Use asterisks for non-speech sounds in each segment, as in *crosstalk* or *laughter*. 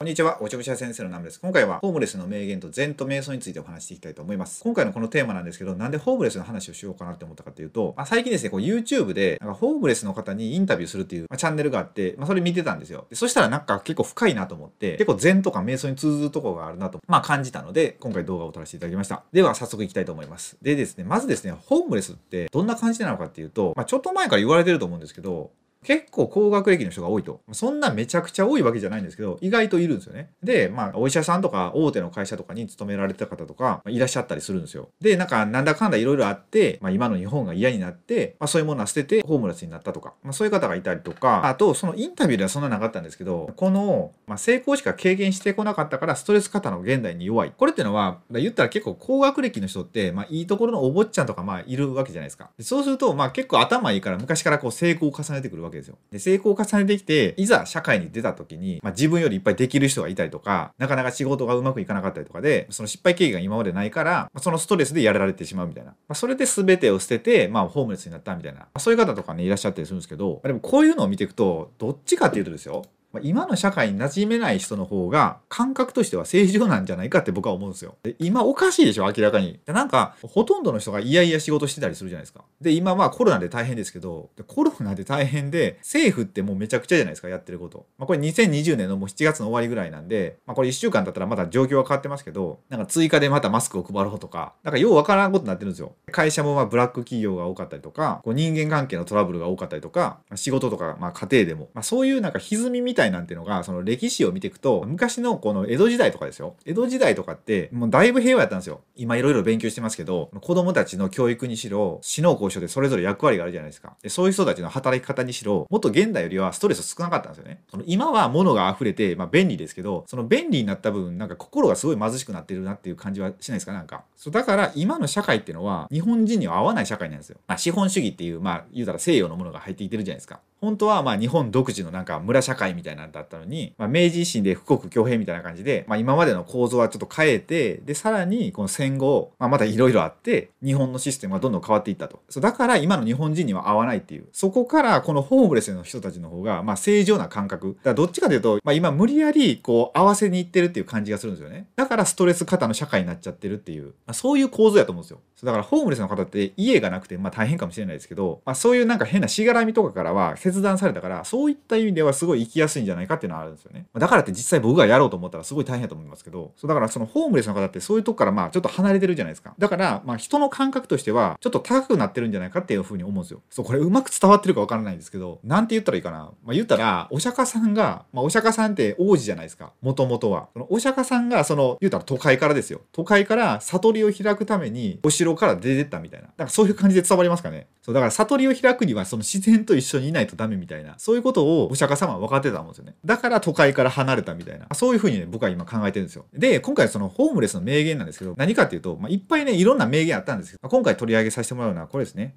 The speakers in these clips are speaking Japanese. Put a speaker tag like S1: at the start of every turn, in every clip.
S1: こんにちは、おちょぶしゃ先生のナムです。今回はホームレスの名言と禅と瞑想についてお話していきたいと思います。今回のこのテーマなんですけど、なんでホームレスの話をしようかなって思ったかっていうと、まあ、最近ですね、こう YouTube でなんかホームレスの方にインタビューするっていう、まあ、チャンネルがあって、まあ、それ見てたんですよで。そしたらなんか結構深いなと思って、結構禅とか瞑想に通ずるところがあるなと、まあ、感じたので、今回動画を撮らせていただきました。では早速いきたいと思います。でですね、まずですね、ホームレスってどんな感じなのかっていうと、まあ、ちょっと前から言われてると思うんですけど、結構高学歴の人が多いと。そんなめちゃくちゃ多いわけじゃないんですけど、意外といるんですよね。で、まあ、お医者さんとか大手の会社とかに勤められてた方とか、まあ、いらっしゃったりするんですよ。で、なんか、なんだかんだいろいろあって、まあ、今の日本が嫌になって、まあ、そういうものは捨ててホームレスになったとか、まあ、そういう方がいたりとか、あと、そのインタビューではそんななかったんですけど、この、まあ、成功しか経験してこなかったから、ストレス型の現代に弱い。これっていうのは、言ったら結構高学歴の人って、まあ、いいところのお坊ちゃんとか、まあ、いるわけじゃないですか。そうすると、まあ、結構頭いいから昔からこう成功を重ねてくるわけわけですよ。で、成功を重ねてきて、いざ社会に出た時に、まあ、自分よりいっぱいできる人がいたりとか、なかなか仕事がうまくいかなかったりとかで、その失敗経験が今までないから、ま、そのストレスでやられてしまうみたいな。まあ、それで全てを捨てて、まあ、ホームレスになったみたいな。まあ、そういう方とかね、いらっしゃったりするんですけど、までもこういうのを見ていくと、どっちかっていうとですよ、今の社会に馴染めない人の方が感覚としては正常なんじゃないかって僕は思うんですよ。で今おかしいでしょ明らかに。でなんかほとんどの人がいやいや仕事してたりするじゃないですか。で今まあコロナで大変ですけどコロナで大変で政府ってもうめちゃくちゃじゃないですかやってること。まあ、これ2020年のもう7月の終わりぐらいなんで、まあ、これ1週間経ったらまだ状況は変わってますけどなんか追加でまたマスクを配ろうとかなんかようわからんことになってるんですよ。会社もまあブラック企業が多かったりとかこう人間関係のトラブルが多かったりとか仕事とかまあ家庭でも、まあ、そういうなんか歪みみたいななんていうのがその歴史を見ていくと、昔のこの江戸時代とかですよ。江戸時代とかって、もうだいぶ平和やったんですよ。今いろいろ勉強してますけど、子供たちの教育にしろ、死の交渉でそれぞれ役割があるじゃないですか。でそういう人たちの働き方にしろ、もっと現代よりはストレス少なかったんですよね。その今は物が溢れて、まあ便利ですけど、その便利になった分、なんか心がすごい貧しくなってるなっていう感じはしないですか？なんか。そうだから今の社会っていうのは、日本人には合わない社会なんですよ。まあ資本主義っていう、まあ言うたら西洋のものが入っていってるじゃないですか。本当はまあ日本独自のなんか村社会みたいなのだったのに、まあ、明治維新で富国強兵みたいな感じで、まあ、今までの構造はちょっと変えてでさらにこの戦後、まあ、またいろいろあって日本のシステムがどんどん変わっていったと。そうだから今の日本人には合わないっていう。そこからこのホームレスの人たちの方がまあ正常な感覚。だからどっちかというと、まあ、今無理やりこう合わせにいってるっていう感じがするんですよね。だからストレス型の社会になっちゃってるっていう、まあ、そういう構造やと思うんですよ。だからホームレスの方って家がなくてまあ大変かもしれないですけど、まあ、そういうなんか変なしがらみとかからは切断されたからそういった意味ではすごい生きやすいんじゃないかっていうのはあるんですよね。だからって実際僕がやろうと思ったらすごい大変だと思いますけど、そうだからそのホームレスの方ってそういうとこからまあちょっと離れてるじゃないですか。だからまあ人の感覚としてはちょっと高くなってるんじゃないかっていうふうに思うんですよ。そう、これうまく伝わってるかわからないんですけど、なんて言ったらいいかな。まあ言ったら、お釈迦さんが、まあお釈迦さんって王子じゃないですか。もともとは。そのお釈迦さんがその、言ったら都会からですよ。都会から悟りを開くためにお城から出てったみたいな。だからそういう感じで伝わりますかね。そう、だから悟りを開くにはその自然と一緒にいないとダメみたいな。そういうことをお釈迦様は分かってたと思うんですよね。だから都会から離れたみたいな。そういうふうにね、僕は今考えてるんですよ。で、今回そのホームレスの名言なんですけど、何かっていうと、まあ、いっぱいね、いろんな名言あったんですけど、今回取り上げさせてもらうのはこれですね。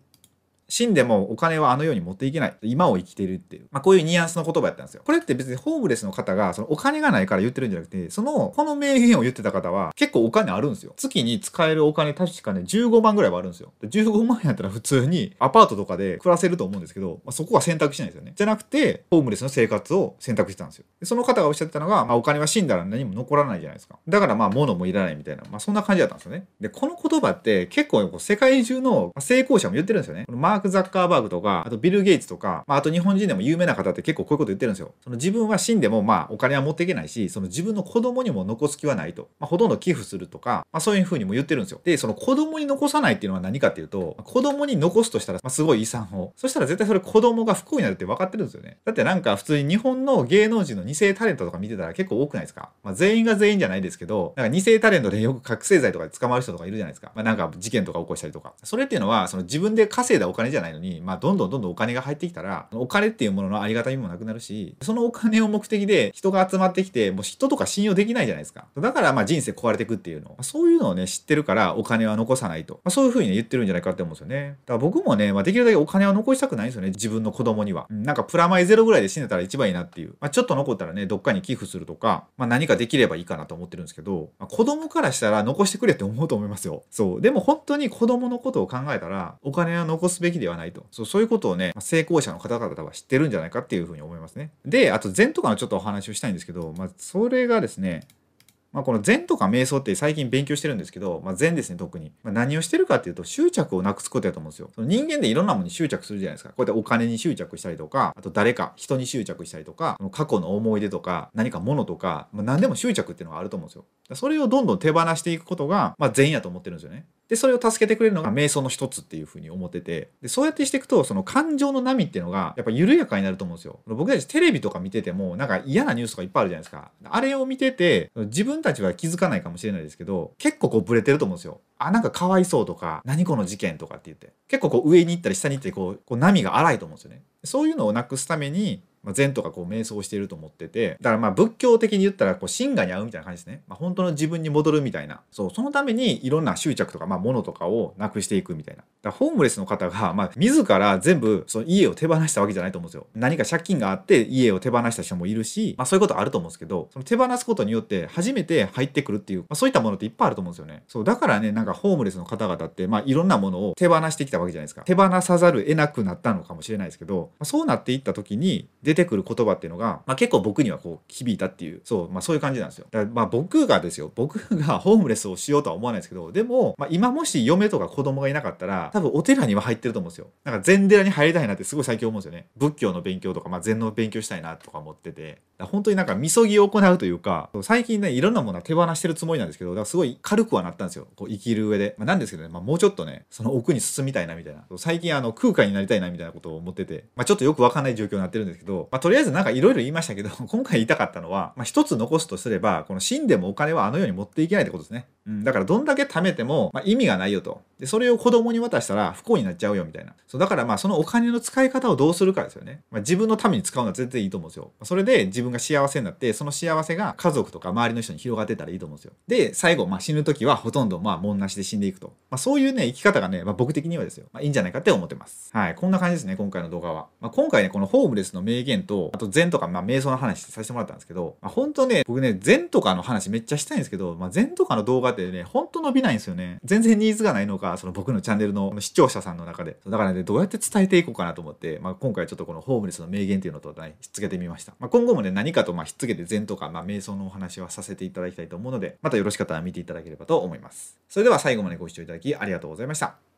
S1: 死んでもお金はあの世に持っていけない。今を生きているっていう。まあ、こういうニュアンスの言葉やったんですよ。これって別にホームレスの方がそのお金がないから言ってるんじゃなくて、その、この名言を言ってた方は結構お金あるんですよ。月に使えるお金確かね、15万ぐらいはあるんですよ。15万やったら普通にアパートとかで暮らせると思うんですけど、まあ、そこは選択しないですよね。じゃなくて、ホームレスの生活を選択してたんですよ。でその方がおっしゃってたのが、まあ、お金は死んだら何も残らないじゃないですか。だからまあ物もいらないみたいな、まあそんな感じだったんですよね。で、この言葉って結構世界中の成功者も言ってるんですよね。マーク・ザッカーバーグとか、あとビル・ゲイツとか、まあ、あと日本人でも有名な方って結構こういうこと言ってるんですよ。その自分は死んでもまあお金は持っていけないし、その自分の子供にも残す気はないと。まあ、ほとんど寄付するとか、まあ、そういうふうにも言ってるんですよ。で、その子供に残さないっていうのは何かっていうと、子供に残すとしたら、まあ、すごい遺産を。そしたら絶対それ子供が不幸になるって分かってるんですよね。だってなんか普通に日本の芸能人の2世タレントとか見てたら結構多くないですか？まあ、全員が全員じゃないですけど、なんか2世タレントでよく覚醒剤とかで捕まる人とかいるじゃないですか。まあ、なんか事件とか起こしたりとか。それっていうのは、その自分で稼いだお金じゃないのに、まあ、どんどんどんどんお金が入ってきたら、お金っていうもののありがたみもなくなるし、そのお金を目的で人が集まってきて、もう人とか信用できないじゃないですか。だからまあ人生壊れていくっていうの。そういうのをね、知ってるからお金は残さないと。まあ、そういうふうに、ね、言ってるんじゃないかって思うんですよね。だから僕もね、まあ、できるだけお金は残したくないんですよね。自分の子供には。なんかプラマイゼロぐらいで死んでたら一番いいなっていう。まあ、ちょっと残ったらね、どっかに寄付するとか、まあ、何かできればいいかなと思ってるんですけど、まあ、子供からしたら残してくれって思うと思いますよ。そう。でも本当に子供のことを考えたら、お金は残すべきではないとそうそういうことをね、成功者の方々は知ってるんじゃないかっていうふうに思いますねであと禅とかのちょっとお話をしたいんですけど、まあ、それがですねまあ、この禅とか瞑想って最近勉強してるんですけど、まあ、禅ですね、特に。まあ、何をしてるかっていうと、執着をなくすことやと思うんですよ。その人間でいろんなものに執着するじゃないですか。こうやってお金に執着したりとか、あと誰か、人に執着したりとか、過去の思い出とか、何か物とか、まあ、何でも執着っていうのがあると思うんですよ。それをどんどん手放していくことが、まあ、善やと思ってるんですよね。で、それを助けてくれるのが瞑想の一つっていうふうに思ってて、で、そうやってしていくと、その感情の波っていうのが、やっぱ緩やかになると思うんですよ。僕たちテレビとか見てても、なんか嫌なニュースとかいっぱいあるじゃないですか。あれを見てて、自分たちは気づかないかもしれないですけど、結構こうブレてると思うんですよ。あ、なんかかわいそうとか、何この事件とかって言って。結構こう上に行ったり下に行ったり、こう、こう波が荒いと思うんですよね。そういうのをなくすために、まあ、禅とかこう瞑想してると思っててだからまあ仏教的に言ったらこう真我に合うみたいな感じですね、まあ、本当の自分に戻るみたいな。そうそのためにいろんな執着とかまあ物とかをなくしていくみたいな。だホームレスの方がまあ自ら全部その家を手放したわけじゃないと思うんですよ。何か借金があって家を手放した人もいるし、まあ、そういうことあると思うんですけどその手放すことによって初めて入ってくるっていう、まあ、そういったものっていっぱいあると思うんですよね。そうだからねなんかホームレスの方々ってまあいろんなものを手放してきたわけじゃないですか。手放さざる得なくなったのかもしれないですけど、まあ、そうなっていった時に出てくる言葉っていうのが、まあ、結構僕にはこう響いたっていうそう,、まあ、そういう感じなんですよ。だからまあ僕がですよ。僕がホームレスをしようとは思わないですけどでも、まあ、今もし嫁とか子供がいなかったら多分お寺には入ってると思うんですよ。なんか禅寺に入りたいなってすごい最近思うんですよね。仏教の勉強とか、まあ、禅の勉強したいなとか思ってて。本当になんかみそぎを行うというか最近ねいろんなものは手放してるつもりなんですけどだからすごい軽くはなったんですよ。こう生きる上で、まあ、なんですけどね、まあ、もうちょっとねその奥に進みたいなみたいな。最近あの空海になりたいなみたいなことを思ってて、まあ、ちょっとよくわかんない状況になってるんですけど、まあ、とりあえずなんかいろいろ言いましたけど *laughs* 今回言いたかったのは、まあ、一つ残すとすればこの死んでもお金はあの世に持っていけないってことですね、うん、だからどんだけ貯めても、まあ、意味がないよと。でそれを子供に渡したら不幸になっちゃうよみたいな。そうだからまあそのお金の使い方をどうするかですよね、まあ、自分のために使うのは全然いいと思うんですよ。それで自分が幸せになってその幸せが家族とか周りの人に広がってたらいいと思うんですよ。で最後、まあ、死ぬ時はほとんどまあ門なしで死んでいくと、まあ、そういうね生き方がね、まあ、僕的にはですよ、まあ、いいんじゃないかって思ってます。はい。こんな感じですね今回の動画は、まあ、今回ねこのホームレスの名言とあと禅とかまあ瞑想の話させてもらったんですけど、まあ、本当ね僕ね禅とかの話めっちゃしたいんですけど、まあ、禅とかの動画ってねほんと伸びないんですよね。全然ニーズがないのかその僕のチャンネルの視聴者さんの中で。だからねどうやって伝えていこうかなと思って、まあ、今回ちょっとこのホームレスの名言っていうのと、ね、ひっつけてみました、まあ、今後もね何かとまあひっつけて禅とか、まあ、瞑想のお話はさせていただきたいと思うのでまたよろしかったら見ていただければと思います。それでは最後までご視聴いただきありがとうございました。